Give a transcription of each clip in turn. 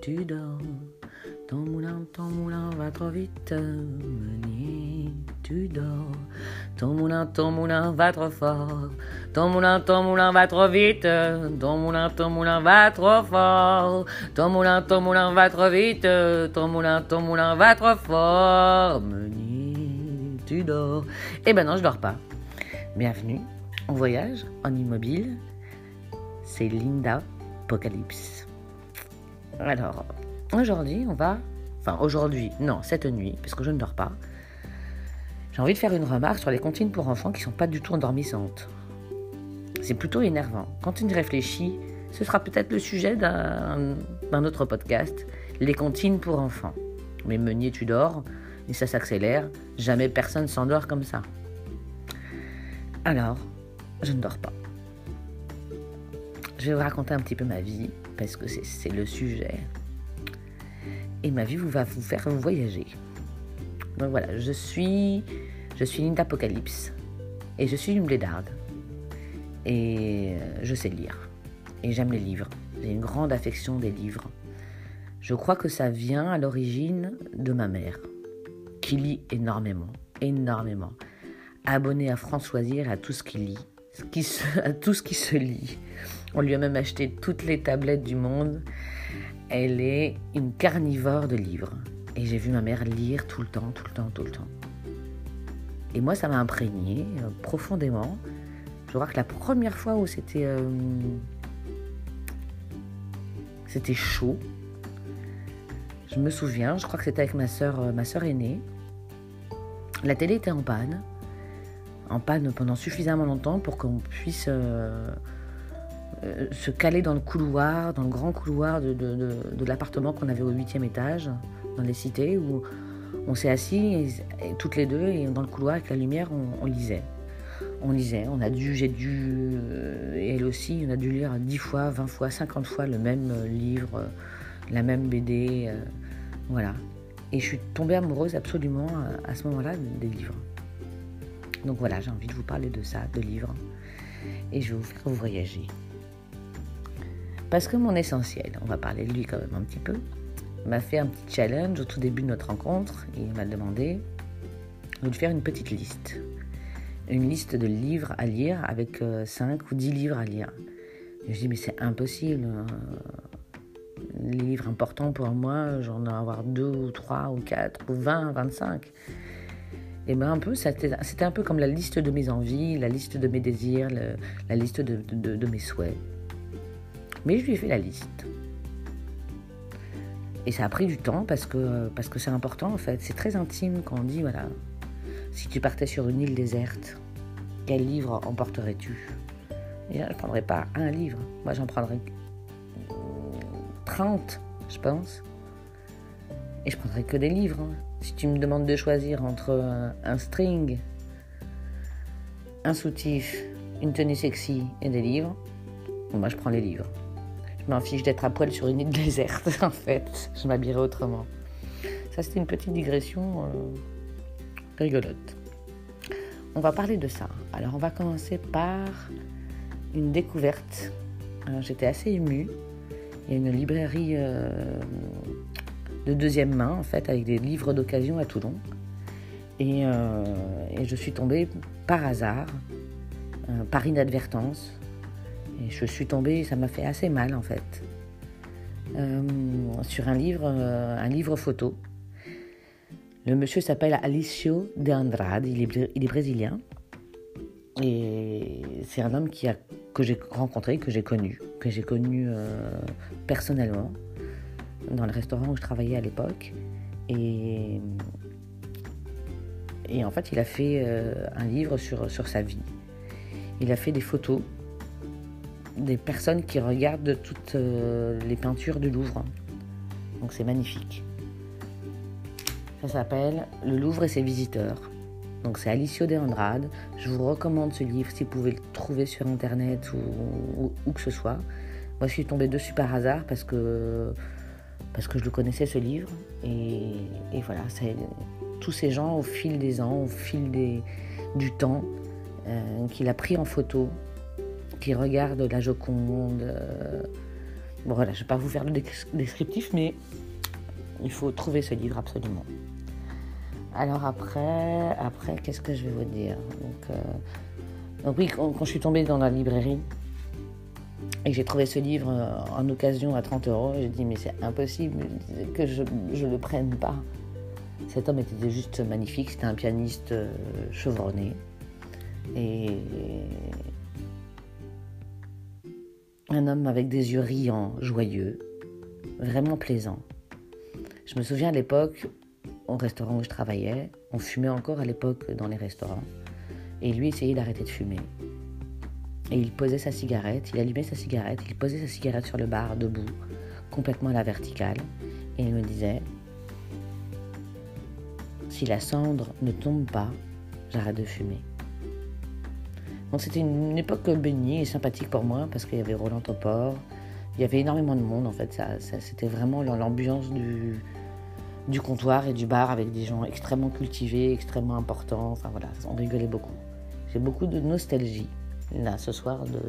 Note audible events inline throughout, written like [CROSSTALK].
tu dors. Ton moulin, ton moulin va trop vite, meunier, tu dors. Ton moulin, ton moulin va trop fort. Ton moulin, ton moulin va trop vite. Ton moulin, ton moulin va trop fort. Ton moulin, ton moulin va trop vite. Ton moulin, ton moulin va trop fort. Meunier, tu dors. Eh ben non, je dors pas. Bienvenue en voyage en immobile. C'est Linda Apocalypse. Alors, aujourd'hui, on va. Enfin, aujourd'hui, non, cette nuit, parce que je ne dors pas. J'ai envie de faire une remarque sur les comptines pour enfants qui sont pas du tout endormissantes. C'est plutôt énervant. Quand on réfléchit, ce sera peut-être le sujet d'un autre podcast, les comptines pour enfants. Mais Meunier, tu dors, et ça s'accélère, jamais personne s'endort comme ça. Alors, je ne dors pas. Je vais vous raconter un petit peu ma vie, parce que c'est le sujet. Et ma vie va vous faire voyager. Donc voilà, je suis, je suis Linda Apocalypse. Et je suis une blédarde. Et euh, je sais lire. Et j'aime les livres. J'ai une grande affection des livres. Je crois que ça vient à l'origine de ma mère, qui lit énormément, énormément. Abonnée à Françoisir et à tout ce qu'il lit, qui à tout ce qui se lit. On lui a même acheté toutes les tablettes du monde. Elle est une carnivore de livres. Et j'ai vu ma mère lire tout le temps, tout le temps, tout le temps. Et moi, ça m'a imprégné euh, profondément. Je crois que la première fois où c'était euh, c'était chaud, je me souviens, je crois que c'était avec ma soeur, euh, ma soeur aînée. La télé était en panne, en panne pendant suffisamment longtemps pour qu'on puisse se caler dans le couloir, dans le grand couloir de, l'appartement qu'on avait au huitième étage, dans les cités, où on s'est assis toutes les deux et dans le couloir avec la lumière, on, lisait. On lisait, on a dû, j'ai dû, euh, et elle aussi, on a dû lire 10 fois, 20 fois, 50 fois le même euh, livre, euh, la même BD, voilà. Et je suis tombée amoureuse absolument à, ce moment-là des livres. Donc voilà, j'ai envie de vous parler de ça, de livres, et je vais vous faire voyager. Parce que mon essentiel, on va parler de lui quand même un petit peu, m'a fait un petit challenge au tout début de notre rencontre. Il m'a demandé de faire une petite liste. Une liste de livres à lire avec 5 euh, ou 10 livres à lire. je dis mais c'est impossible. Hein. Les livres importants pour moi, j'en ai avoir 2 ou 3 ou 4 ou 20, 25. Et ben un peu, c'était un peu comme la liste de mes envies, la liste de mes désirs, la liste de mes souhaits. Mais je lui ai fait la liste. Et ça a pris du temps parce que c'est important en fait. C'est très intime quand on dit voilà, si tu partais sur une île déserte, quel livre emporterais-tu? Je ne prendrais pas un livre. Moi, j'en prendrais 30, je pense. Et je prendrais que des livres. Hein. Si tu me demandes de choisir entre un string, un soutif, une tenue sexy et des livres, moi je prends les livres. M'en fiche d'être à poil sur une île déserte, [LAUGHS] en fait. Je m'habillerai autrement. Ça, c'était une petite digression euh, rigolote. On va parler de ça. Alors, on va commencer par une découverte. J'étais assez émue. Il y a une librairie euh, de deuxième main, en fait, avec des livres d'occasion à Toulon. Et, euh, et, je suis tombée par hasard, par inadvertance, je suis tombée, ça m'a fait assez mal en fait, euh, sur un livre, euh, un livre photo. Le monsieur s'appelle Alicio de Andrade, il est, il est brésilien. Et c'est un homme qui a, que j'ai rencontré, que j'ai connu, que j'ai connu euh, personnellement dans le restaurant où je travaillais à l'époque. Et, et en fait, il a fait un livre sur, sur sa vie. Il a fait des photos des personnes qui regardent toutes euh, les peintures du Louvre. Donc c'est magnifique. Ça s'appelle Le Louvre et ses visiteurs. Donc c'est Alicio de Andrade. Je vous recommande ce livre si vous pouvez le trouver sur internet ou où que ce soit. Moi je suis tombée dessus par hasard parce que, parce que je le connaissais ce livre. Et, et voilà, c'est tous ces gens au fil des ans, au fil du temps, euh, qu'il a pris en photo qui regarde la Joconde, euh, Bon voilà, je ne vais pas vous faire le descriptif, mais il faut trouver ce livre absolument. Alors après, après qu'est-ce que je vais vous dire? Donc, euh, donc oui, quand, je suis tombée dans la librairie et j'ai trouvé ce livre euh, en occasion à 30 euros, j'ai dit mais c'est impossible que je ne le prenne pas. Cet homme était juste magnifique, c'était un pianiste chevronné. Et un homme avec des yeux riants, joyeux, vraiment plaisant. Je me souviens à l'époque, au restaurant où je travaillais, on fumait encore à l'époque dans les restaurants, et lui essayait d'arrêter de fumer. Et il posait sa cigarette, il allumait sa cigarette, il posait sa cigarette sur le bar, debout, complètement à la verticale, et il me disait Si la cendre ne tombe pas, j'arrête de fumer. C'était une, époque bénie et sympathique pour moi parce qu'il y avait Roland Topor, il y avait énormément de monde en fait. Ça, c'était vraiment l'ambiance du, du comptoir et du bar avec des gens extrêmement cultivés, extrêmement importants. Enfin voilà, on rigolait beaucoup. J'ai beaucoup de nostalgie là ce soir de,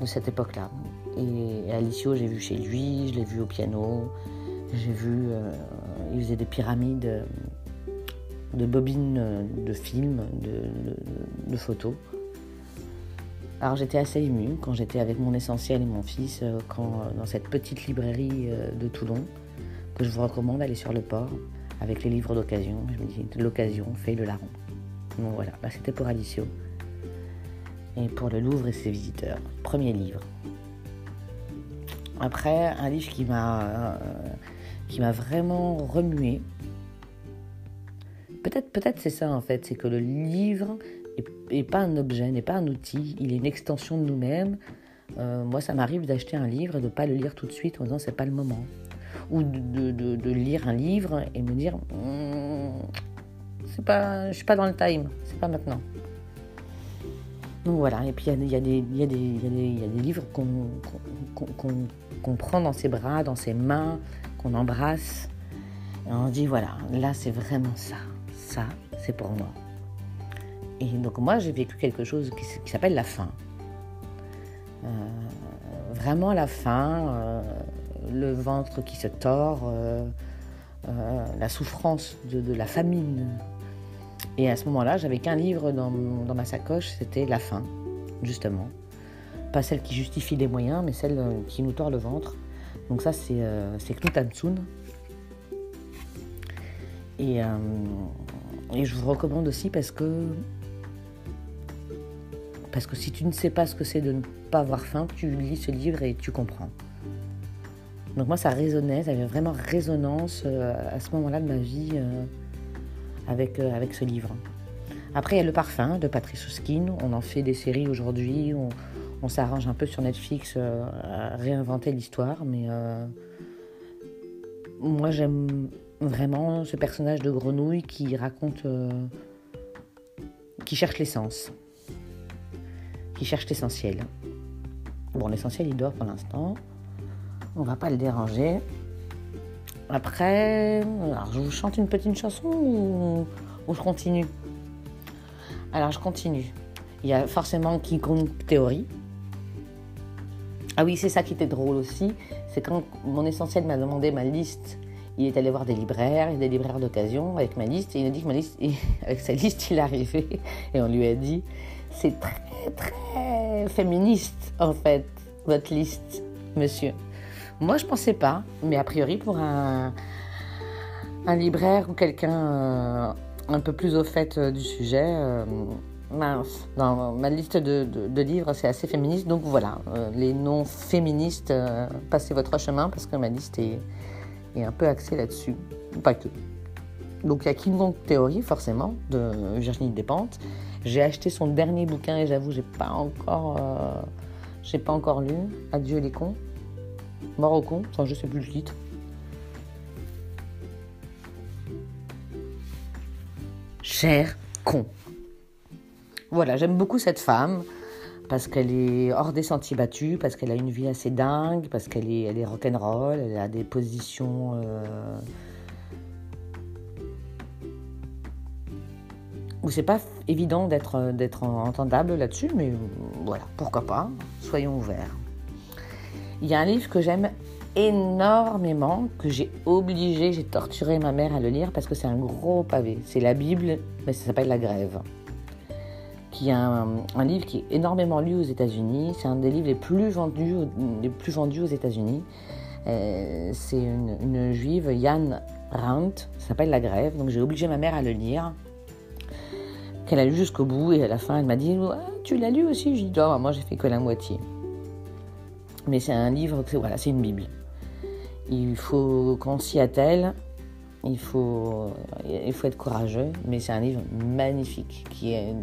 de cette époque-là. Et, Alicio, j'ai vu chez lui, je l'ai vu au piano, j'ai vu, euh, il faisait des pyramides de bobines de films, de, de photos. Alors j'étais assez émue quand j'étais avec mon essentiel et mon fils euh, euh, dans cette petite librairie euh, de Toulon que je vous recommande d'aller sur le port avec les livres d'occasion. Je me dis l'occasion fait le larron. Donc voilà, là c'était pour Alicio. Et pour le Louvre et ses visiteurs. Premier livre. Après, un livre qui m'a qui m'a vraiment remué. Peut-être peut-être c'est ça en fait, c'est que le livre et pas un objet, n'est pas un outil, il est une extension de nous-mêmes. Euh, moi, ça m'arrive d'acheter un livre et de ne pas le lire tout de suite en disant c'est pas le moment. Ou de, lire un livre et me dire c'est pas, je suis pas dans le time, c'est pas maintenant. Donc voilà, et puis il y, a des livres qu'on prend dans ses bras, dans ses mains, qu'on embrasse. Et on dit voilà, là c'est vraiment ça, ça c'est pour moi. Et donc moi, j'ai vécu quelque chose qui, s'appelle la faim. Euh, vraiment la faim, euh, le ventre qui se tord, euh, la souffrance de, la famine. Et à ce moment-là, j'avais qu'un livre dans, ma sacoche, c'était La faim, justement. Pas celle qui justifie les moyens, mais celle qui nous tord le ventre. Donc ça, c'est Knut Hamsun. Et, et je vous recommande aussi parce que parce que si tu ne sais pas ce que c'est de ne pas avoir faim, tu lis ce livre et tu comprends. Donc moi, ça résonnait, ça avait vraiment résonance euh, à ce moment-là de ma vie euh, avec, euh, avec ce livre. Après, il y a Le Parfum de Patrice Ouskin. On en fait des séries aujourd'hui. On, on s'arrange un peu sur Netflix à réinventer l'histoire. Mais moi, j'aime vraiment ce personnage de grenouille qui raconte, qui cherche l'essence qui cherche l'essentiel. Bon, l'essentiel, il dort pour l'instant. On va pas le déranger. Après, alors je vous chante une petite chanson ou, je continue? Alors, je continue. Il y a forcément King Kong Théorie. Ah oui, c'est ça qui était drôle aussi. C'est quand mon essentiel m'a demandé ma liste. Il est allé voir des libraires des libraires d'occasion avec ma liste. Et il a dit que ma liste, [LAUGHS] avec sa liste, il est arrivé. Et on lui a dit c'est très très féministe, en fait, votre liste, monsieur. Moi, je pensais pas, mais a priori, pour un, un libraire ou quelqu'un euh, un peu plus au fait euh, du sujet, euh, mince. Dans ma liste de, livres, c'est assez féministe. Donc voilà, les non féministes, passez votre chemin parce que ma liste est, est un peu axée là-dessus. Pas que. Donc il y a King Kong Theory, forcément, de Virginie Despentes. J'ai acheté son dernier bouquin et j'avoue, j'ai pas encore, euh, j'ai pas encore lu. Adieu les cons. Mort aux cons, enfin, je sais plus le titre. Cher con. Voilà, j'aime beaucoup cette femme parce qu'elle est hors des sentiers battus, parce qu'elle a une vie assez dingue, parce qu'elle est, elle est rock'n'roll, elle a des positions euh, où c'est pas évident d'être, euh, entendable là-dessus, mais voilà, pourquoi pas, soyons ouverts. Il y a un livre que j'aime énormément, que j'ai obligé, j'ai torturé ma mère à le lire parce que c'est un gros pavé. C'est la Bible, mais ça s'appelle La Grève. Qui est un, livre qui est énormément lu aux États-Unis. C'est un des livres les plus vendus, les plus vendus aux États-Unis. Euh, c'est une, juive, Yann Randt, ça s'appelle La Grève. Donc j'ai obligé ma mère à le lire qu'elle a lu jusqu'au bout et à la fin elle m'a dit tu l'as lu aussi? J'ai dit oh, moi j'ai fait que la moitié mais c'est un livre voilà c'est une bible. Il faut qu'on s'y attelle il faut il faut être courageux mais c'est un livre magnifique qui est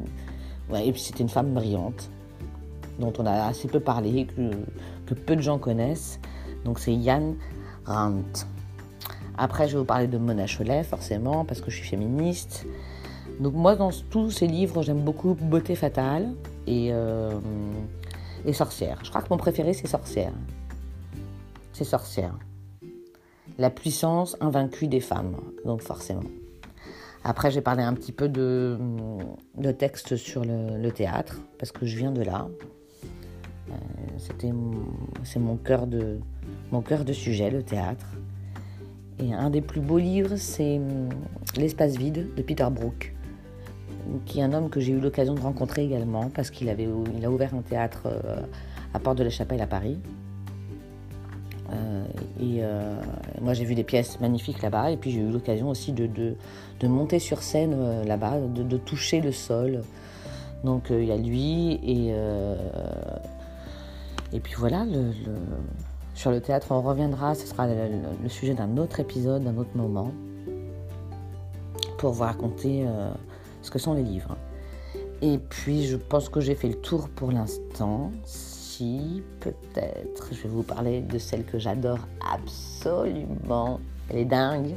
et puis c'est une femme brillante dont on a assez peu parlé que, que peu de gens connaissent. Donc c'est Yann Randt. Après je vais vous parler de Mona Cholet forcément parce que je suis féministe donc moi, dans tous ces livres, j'aime beaucoup Beauté fatale et, euh, et Sorcière. Je crois que mon préféré, c'est Sorcière. C'est Sorcière. La puissance invaincue des femmes, donc forcément. Après, j'ai parlé un petit peu de, de texte sur le, théâtre, parce que je viens de là. Euh, c'est mon cœur de mon cœur de sujet, le théâtre. Et un des plus beaux livres, c'est L'espace vide de Peter Brook qui est un homme que j'ai eu l'occasion de rencontrer également, parce qu'il avait, il a ouvert un théâtre euh, à Porte de la Chapelle à Paris. Euh, et euh, moi j'ai vu des pièces magnifiques là-bas, et puis j'ai eu l'occasion aussi de, de, monter sur scène là-bas, de, toucher le sol. Donc il y a lui, et, et puis voilà, sur le théâtre on reviendra, ce sera le, sujet d'un autre épisode, d'un autre moment, pour vous raconter ce que sont les livres. Et puis, je pense que j'ai fait le tour pour l'instant. Si, peut-être, je vais vous parler de celle que j'adore absolument. Elle est dingue.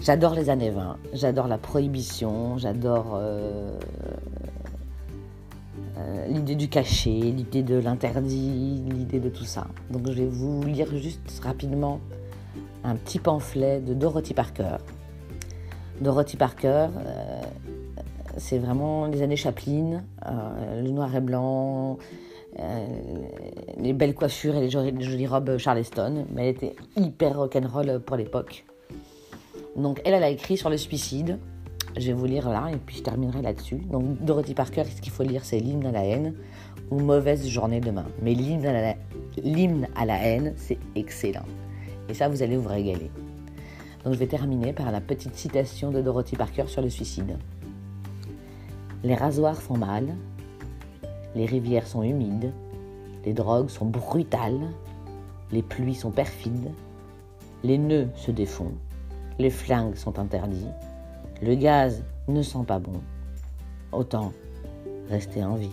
J'adore les années 20, j'adore la prohibition, j'adore euh, euh, l'idée du cachet, l'idée de l'interdit, l'idée de tout ça. Donc je vais vous lire juste rapidement un petit pamphlet de Dorothy Parker. Dorothy Parker, euh, c'est vraiment les années Chaplin, euh, le noir et blanc, euh, les belles coiffures et les jolies, robes Charleston, mais elle était hyper rock'n'roll pour l'époque. Donc elle, elle a écrit sur le suicide. Je vais vous lire là et puis je terminerai là-dessus. Donc Dorothy Parker, ce qu'il faut lire, c'est l'hymne à la haine ou mauvaise journée demain. Mais l'hymne à la, l'hymne à la haine, c'est excellent. Et ça, vous allez vous régaler. Donc je vais terminer par la petite citation de Dorothy Parker sur le suicide. Les rasoirs font mal, les rivières sont humides, les drogues sont brutales, les pluies sont perfides, les nœuds se défont, les flingues sont interdits, le gaz ne sent pas bon. Autant rester en vie.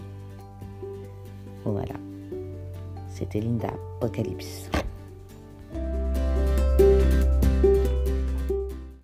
Voilà. C'était Linda Apocalypse.